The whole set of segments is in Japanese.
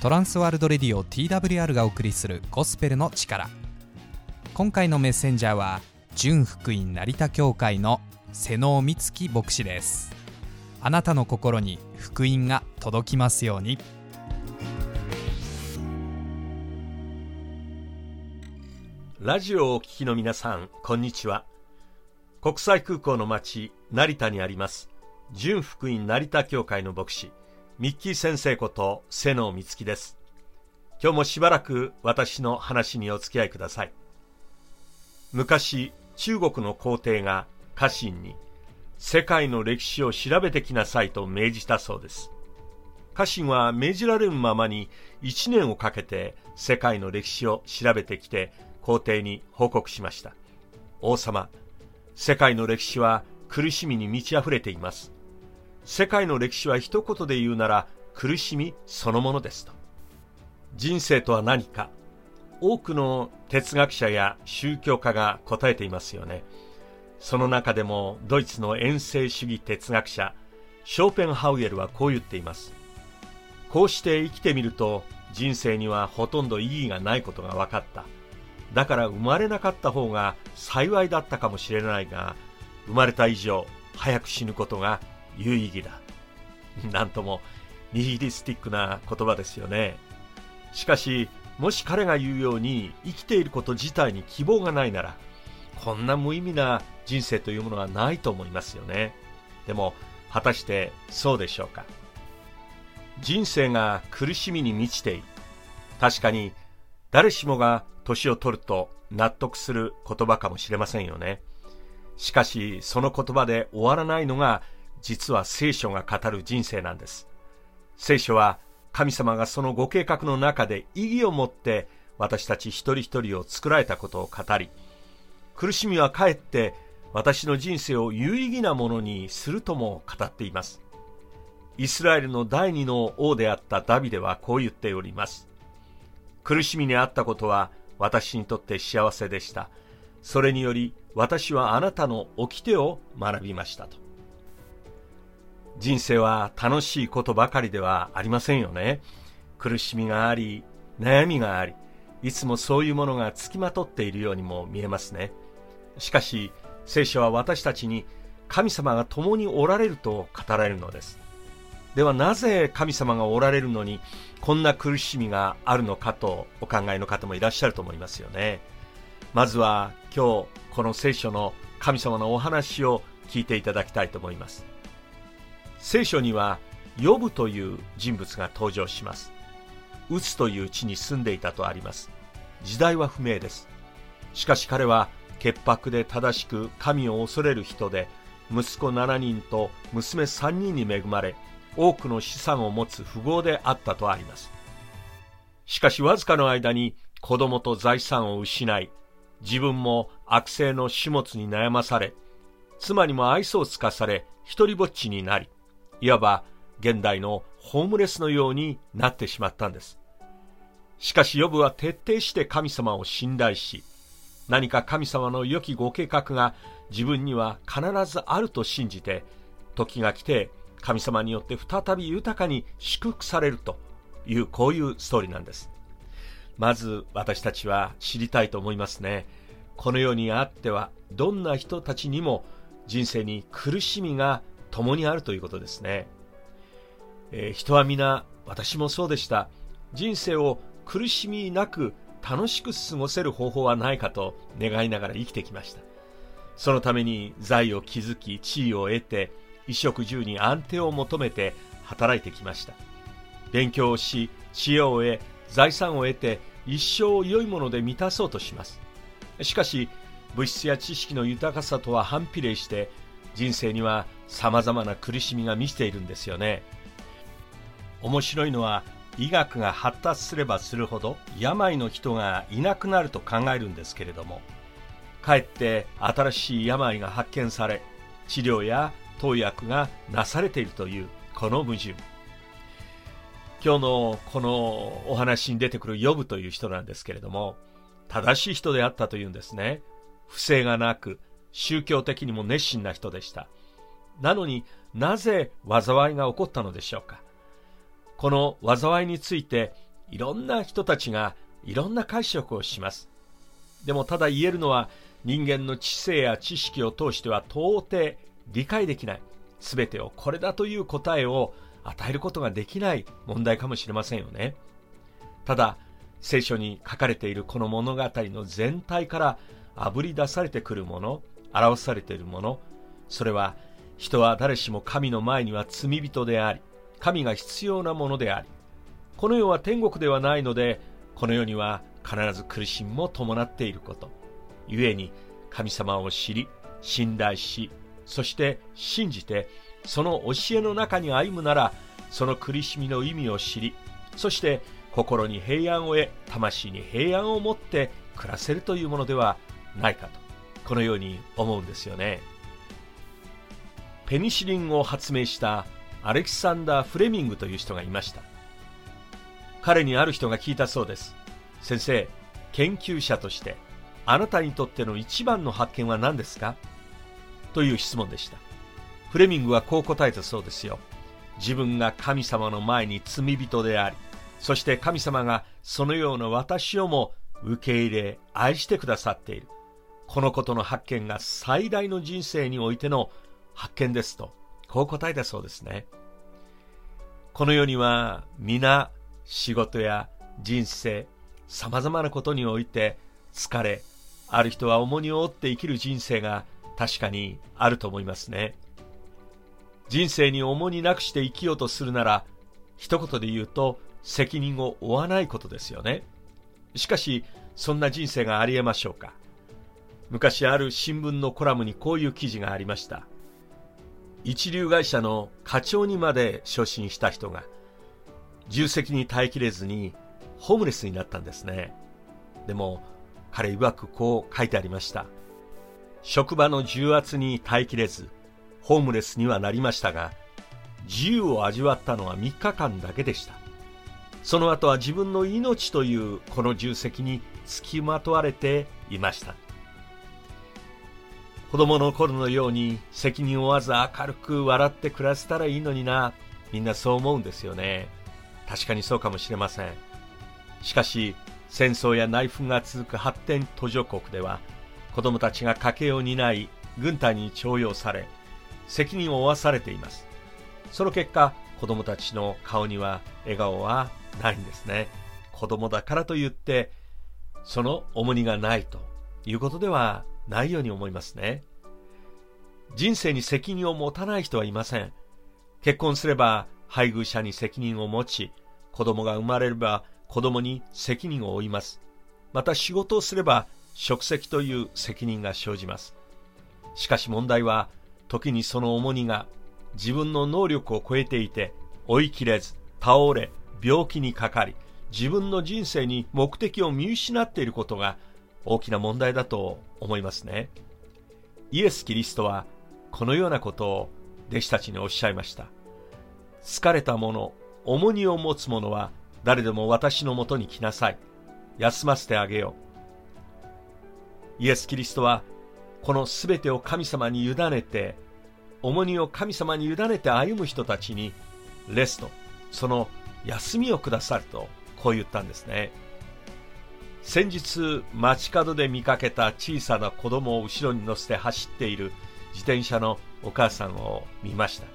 トランスワールドレディオ TWR がお送りするゴスペルの力今回のメッセンジャーは純福音成田教会の瀬能美月牧師です。あなたの心に福音が届きますように。ラジオをお聞きの皆さんこんにちは。国際空港の町成田にあります純福音成田教会の牧師。ミッキー先生こと瀬野美月です。今日もしばらく私の話にお付き合いください。昔中国の皇帝が家臣に世界の歴史を調べてきなさいと命じたそうです。家臣は命じられるままに1年をかけて世界の歴史を調べてきて皇帝に報告しました。王様世界の歴史は苦しみに満ち溢れています。世界の歴史は一言で言うなら苦しみそのものですと。人生とは何か多くの哲学者や宗教家が答えていますよね。その中でもドイツの遠征主義哲学者ショーペンハウエルはこう言っています。こうして生きてみると人生にはほとんど意義がないことが分かった。だから生まれなかった方が幸いだったかもしれないが、生まれた以上早く死ぬことが有意義だ。なんともニヒリスティックな言葉ですよね。しかし、もし彼が言うように生きていること自体に希望がないなら、こんな無意味な人生というものはないと思いますよね。でも、果たしてそうでしょうか。人生が苦しみに満ちている。確かに、誰しもが年を取ると納得する言葉かもしれませんよね。しかし、その言葉で終わらないのが実は聖書が語る人生なんです。聖書は神様がそのご計画の中で意義を持って私たち一人一人を作られたことを語り、苦しみはかえって私の人生を有意義なものにするとも語っています。イスラエルの第二の王であったダビデはこう言っております。苦しみにあったことは私にとって幸せでした。それにより私はあなたの掟を学びましたと。人生は楽しいことばかりではありませんよね。苦しみがあり、悩みがあり、いつもそういうものがつきまとっているようにも見えますね。しかし、聖書は私たちに神様が共におられると語られるのです。ではなぜ神様がおられるのにこんな苦しみがあるのかとお考えの方もいらっしゃると思いますよね。まずは今日この聖書の神様のお話を聞いていただきたいと思います。聖書にはヨブという人物が登場します。ウツという地に住んでいたとあります。時代は不明です。しかし彼は潔白で正しく神を恐れる人で息子7人と娘3人に恵まれ多くの資産を持つ富豪であったとあります。しかしわずかの間に子供と財産を失い自分も悪性の種物に悩まされ妻にも愛想をつかされ一りぼっちになりいわば現代のホームレスのようになってしまったんです。しかしヨブは徹底して神様を信頼し、何か神様の良きご計画が自分には必ずあると信じて、時が来て神様によって再び豊かに祝福されるというこういうストーリーなんです。まず私たちは知りたいと思いますね。この世にあってはどんな人たちにも人生に苦しみが共にあるということですね。えー、人は皆、私もそうでした。人生を苦しみなく楽しく過ごせる方法はないかと願いながら生きてきました。そのために財を築き、地位を得て、衣食住に安定を求めて働いてきました。勉強をし、知恵を得、財産を得て、一生を良いもので満たそうとします。しかし、物質や知識の豊かさとは反比例して、人生には様々な苦しみが満ちているんですよね。面白いのは医学が発達すればするほど病の人がいなくなると考えるんですけれども、かえって新しい病が発見され、治療や投薬がなされているというこの矛盾。今日のこのお話に出てくるヨブという人なんですけれども、正しい人であったというんですね。不正がなく、宗教的にも熱心な人でした。なのになぜ災いが起こったのでしょうか。この災いについていろんな人たちがいろんな解釈をします。でもただ言えるのは人間の知性や知識を通しては到底理解できない。全てをこれだという答えを与えることができない問題かもしれませんよね。ただ聖書に書かれているこの物語の全体からあぶり出されてくるもの表されているもの。それは人は誰しも神の前には罪人であり神が必要なものでありこの世は天国ではないのでこの世には必ず苦しみも伴っていること。故に神様を知り信頼しそして信じてその教えの中に歩むならその苦しみの意味を知りそして心に平安を得魂に平安を持って暮らせるというものではないかと。このように思うんですよね。ペニシリンを発明したアレキサンダー・フレミングという人がいました。彼にある人が聞いたそうです。先生研究者としてあなたにとっての一番の発見は何ですか？という質問でした。フレミングはこう答えたそうですよ。自分が神様の前に罪人でありそして神様がそのような私をも受け入れ愛してくださっている。このことの発見が最大の人生においての発見ですとこう答えたそうですね。この世には皆仕事や人生様々なことにおいて疲れある人は重荷を負って生きる人生が確かにあると思いますね。人生に重荷なくして生きようとするなら一言で言うと責任を負わないことですよね。しかしそんな人生がありえましょうか。昔ある新聞のコラムにこういう記事がありました。一流会社の課長にまで昇進した人が重責に耐えきれずにホームレスになったんですね。でも彼曰くこう書いてありました。職場の重圧に耐えきれずホームレスにはなりましたが自由を味わったのは3日間だけでした。その後は自分の命というこの重責につきまとわれていました。子供の頃のように責任を負わず明るく笑って暮らせたらいいのにな。みんなそう思うんですよね。確かにそうかもしれません。しかし戦争や内紛が続く発展途上国では子供たちが家計を担い軍隊に徴用され責任を負わされています。その結果子供たちの顔には笑顔はないんですね。子供だからといってその重荷がないということではないように思いますね人生に責任を持たない人はいません結婚すれば配偶者に責任を持ち子供が生まれれば子供に責任を負います。また仕事をすれば職責という責任が生じます。しかし問題は、時にその重荷が自分の能力を超えていて、追い切れず、倒れ、病気にかかり、自分の人生に目的を見失っていることが大きな問題だと思いますね。イエス・キリストはこのようなことを弟子たちにおっしゃいました。疲れた者、重荷を持つ者は誰でも私のもとに来なさい。休ませてあげよう。イエス・キリストは、このすべてを神様に委ねて、重荷を神様に委ねて歩む人たちに、レスト、その休みをくださると、こう言ったんですね。先日、街角で見かけた小さな子供を後ろに乗せて走っている自転車のお母さんを見ました。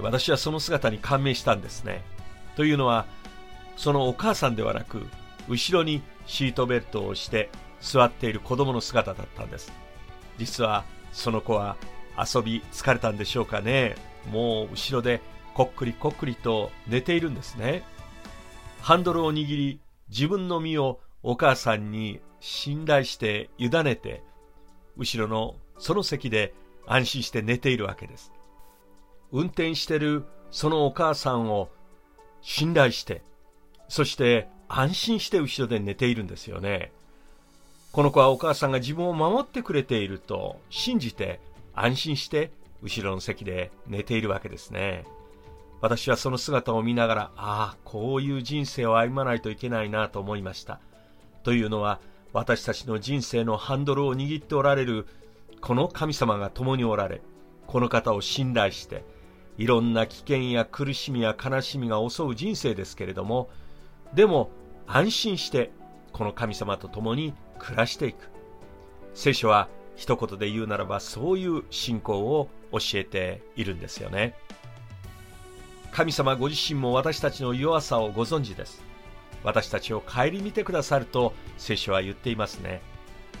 私はその姿に感銘したんですね。というのは、そのお母さんではなく、後ろにシートベルトをして座っている子供の姿だったんです。実はその子は遊び疲れたんでしょうかね。もう後ろでこっくりこっくりと寝ているんですね。ハンドルを握り自分の身をお母さんに信頼して委ねて後ろのその席で安心して寝ているわけです。運転してるそのお母さんを信頼してそして安心して後ろで寝ているんですよね。この子はお母さんが自分を守ってくれていると信じて安心して後ろの席で寝ているわけですね。私はその姿を見ながら、ああ、こういう人生を歩まないといけないなと思いました。というのは、私たちの人生のハンドルを握っておられる、この神様が共におられ、この方を信頼して、いろんな危険や苦しみや悲しみが襲う人生ですけれども、でも安心してこの神様と共に暮らしていく。聖書は一言で言うならばそういう信仰を教えているんですよね。神様ご自身も私たちの弱さをご存知です。私たちを顧みてくださると聖書は言っていますね。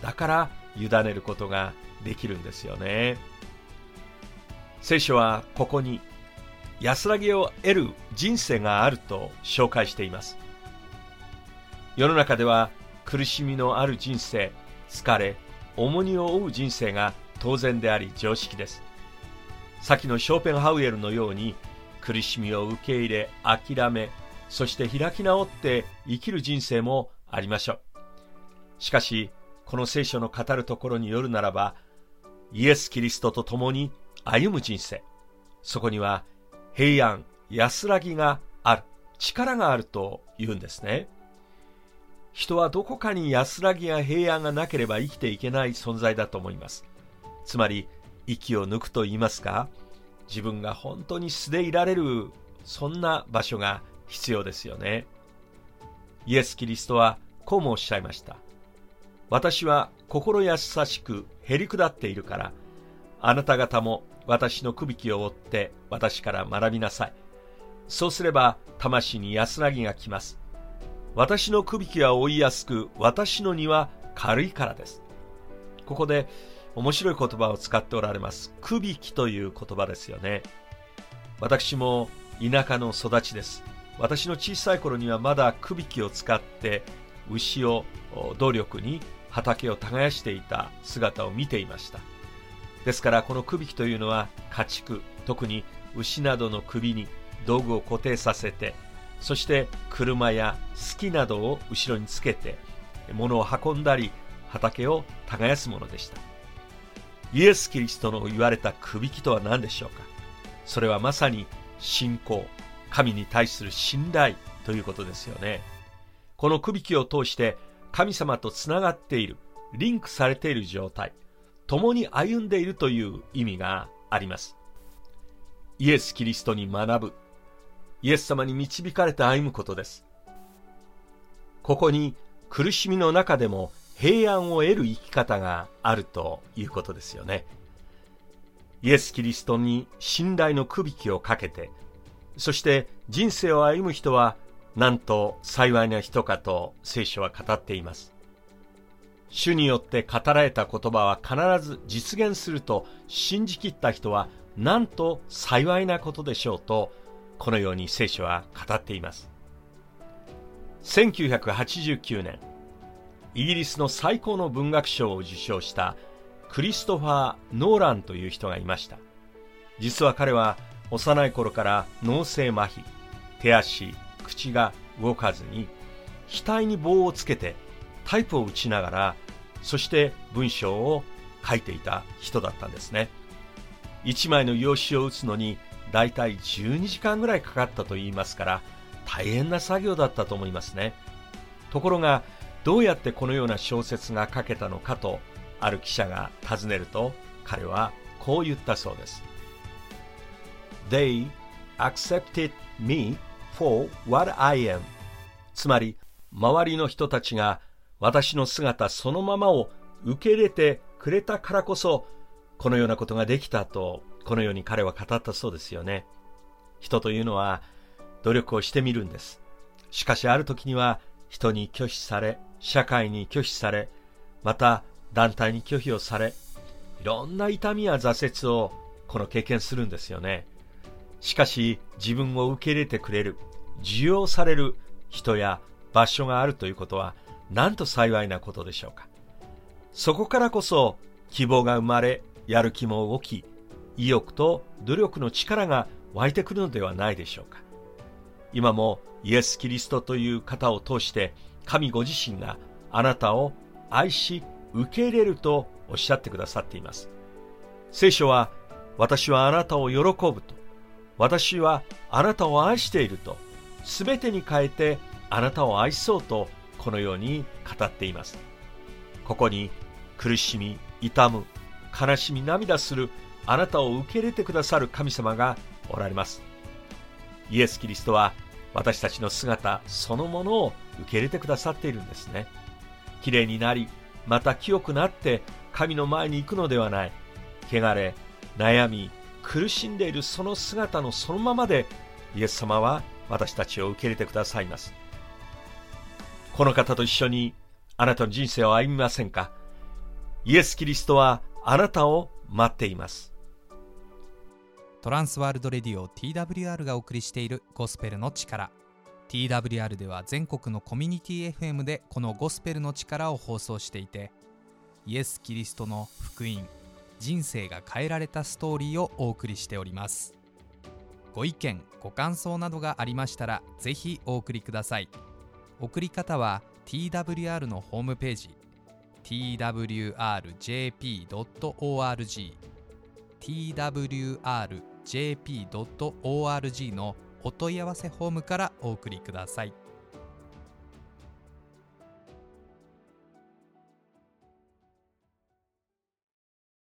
だから委ねることができるんですよね。聖書はここに安らぎを得る人生があると紹介しています。世の中では苦しみのある人生、疲れ、重荷を負う人生が当然であり常識です。先のショーペンハウエルのように苦しみを受け入れ、諦め、そして開き直って生きる人生もありましょう。しかし、この聖書の語るところによるならば、イエス・キリストと共に歩む人生、そこには平安、安らぎがある、力があると言うんですね。人はどこかに安らぎや平安がなければ生きていけない存在だと思います。つまり、息を抜くと言いますか、自分が本当に素でいられる、そんな場所が必要ですよね。イエス・キリストはこうもおっしゃいました。私は心優しくへり下っているから、あなた方も私のくびきを追って私から学びなさい。そうすれば魂に安らぎが来ます。私のくびきは追いやすく、私の荷は軽いからです。ここで面白い言葉を使っておられます。くびきという言葉ですよね。私も田舎の育ちです。私の小さい頃にはまだくびきを使って牛を動力に畑を耕していた姿を見ていました。ですからこのくびきというのは家畜、特に牛などの首に道具を固定させてそして車やスキなどを後ろにつけて物を運んだり畑を耕すものでした。イエス・キリストの言われたくびきとは何でしょうか？それはまさに信仰。神に対する信頼ということですよねこのくびきを通して神様とつながっているリンクされている状態共に歩んでいるという意味がありますイエス・キリストに学ぶイエス様に導かれて歩むことです。ここに苦しみの中でも平安を得る生き方があるということですよね。イエス・キリストに信頼のくびきをかけて、そして人生を歩む人はなんと幸いな人かと聖書は語っています。主によって語られた言葉は必ず実現すると信じきった人はなんと幸いなことでしょうとこのように聖書は語っています。1989年、イギリスの最高の文学賞を受賞したクリストファー・ノーランという人がいました。実は彼は幼い頃から脳性麻痺、手足、口が動かずに、額に棒をつけてタイプを打ちながら、そして文章を書いていた人だったんですね。一枚の用紙を打つのにだいたい12時間ぐらいかかったと言いますから大変な作業だったと思いますねところがどうやってこのような小説が書けたのかとある記者が尋ねると彼はこう言ったそうです They accepted me for what I am つまり周りの人たちが私の姿そのままを受け入れてくれたからこそこのようなことができたとこのように彼は語ったそうですよね。人というのは努力をしてみるんです。しかしある時には人に拒否され、社会に拒否され、また団体に拒否をされ、いろんな痛みや挫折をこの経験するんですよね。しかし自分を受け入れてくれる、受容される人や場所があるということはなんと幸いなことでしょうか。そこからこそ希望が生まれ、やる気も起き、意欲と努力の力が湧いてくるのではないでしょうか今もイエス・キリストという方を通して神ご自身があなたを愛し受け入れるとおっしゃってくださっています聖書は私はあなたを喜ぶと私はあなたを愛していると全てに変えてあなたを愛そうとこのように語っています。ここに苦しみ痛む悲しみ涙するあなたを受け入れてくださる神様がおられます。イエス・キリストは私たちの姿そのものを受け入れてくださっているんですね。綺麗になりまた清くなって神の前に行くのではない。汚れ悩み苦しんでいるその姿のそのままでイエス様は私たちを受け入れてくださいます。この方と一緒にあなたの人生を歩みませんか？イエス・キリストはあなたを待っています。トランスワールドレディオ TWR がお送りしているゴスペルの力。TWR では全国のコミュニティ FM でこのゴスペルの力を放送していてイエス・キリストの福音人生が変えられたストーリーをお送りしております。ご意見ご感想などがありましたらぜひお送りください。送り方は TWR のホームページ。Twrjp.org twrjp.org のお問い合わせフォームからお送りください。